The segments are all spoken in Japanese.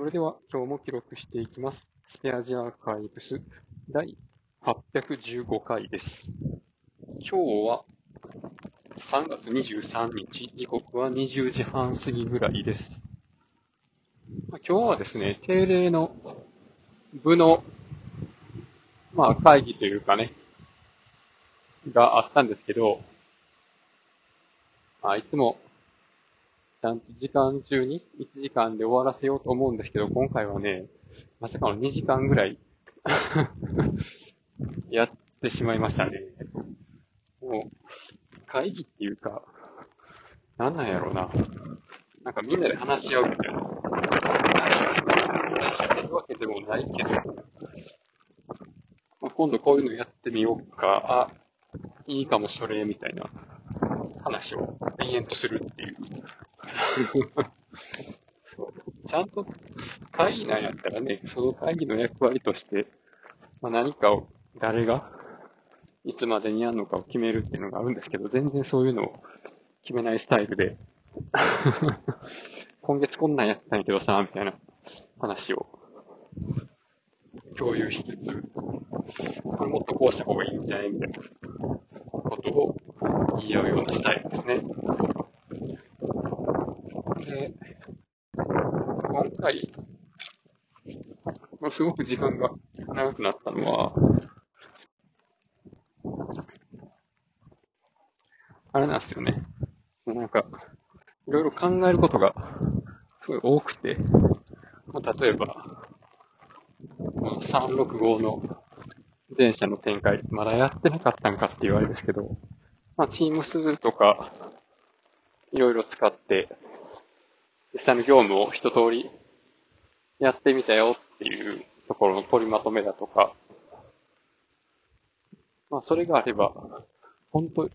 それでは今日も記録していきます。スペアジアーカイブス第815回です。今日は3月23日、時刻は20時半過ぎぐらいです。まあ今日はですね、定例の部の、まあ会議というかね、があったんですけど、まあいつもちゃんと時間中に1時間で終わらせようと思うんですけど、今回はね、まさかの2時間ぐらい やってしまいましたね。もう、会議っていうか、なんなんやろうな。なんかみんなで話し合うみたいな。何してるわけでもないけど、まあ、今度こういうのやってみようか、あ、いいかもしれみたいな話を延々とするっていう。ちゃんと会議なんやったらね、その会議の役割として、まあ、何かを誰がいつまでにやるのかを決めるっていうのがあるんですけど、全然そういうのを決めないスタイルで、今月こんなんやったんやけどさ、みたいな話を共有しつつ、これもっとこうした方がいいんじゃないみたいなことを言い合うようなスタイルですね。で、今回、もうすごく時間が長くなったのは、あれなんですよね。もうなんか、いろいろ考えることがすごい多くて、まあ、例えば、この365の前者の展開、まだやってなかったんかって言われですけど、まあ、Teams とか、いろいろ使って、実際の業務を一通りやってみたよっていうところの取りまとめだとか、まあ、それがあれば、本当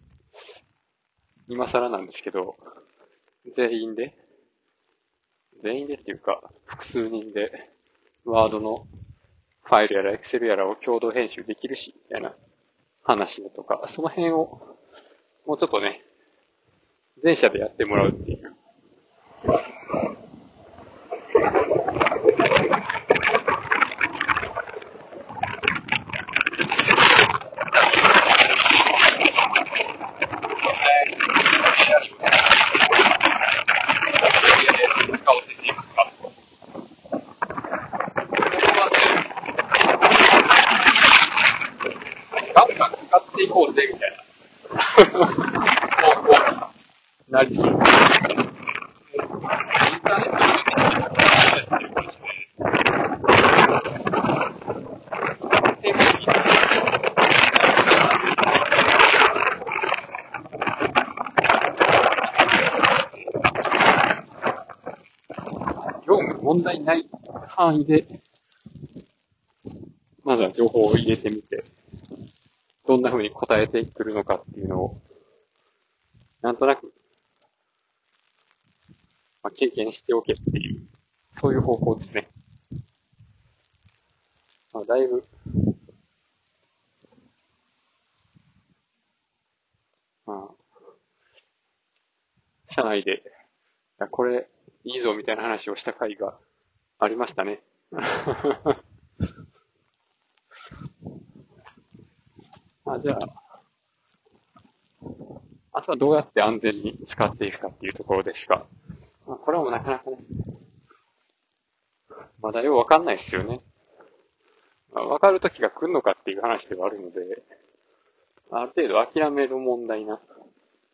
今更なんですけど、全員で、全員でっていうか、複数人で、ワードのファイルやらエクセルやらを共同編集できるし、みたいな話だとか、その辺を、もうちょっとね、全社でやってもらうっていう。使わせていくか。ガンガン使っていこうぜ、みたいな。方向になりそう。インターネット問題ない範囲で、まずは情報を入れてみて、どんな風に答えてくるのかっていうのを、なんとなく、まあ、経験しておけっていう、そういう方向ですね。まあ、だいぶ、まあ、社内で、いやこれいいぞみたいな話をした回がありましたね。あじゃあ、あとはどうやって安全に使っていくかっていうところでしか、まあ、これもなかなかね、まだようわかんないですよね。まあ、わかる時が来るのかっていう話ではあるので、ある程度諦める問題な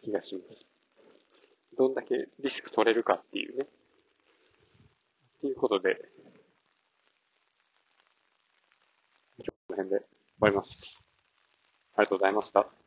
気がします。どんだけリスク取れるかっていうね。ということで、今日この辺で終わります。ありがとうございました。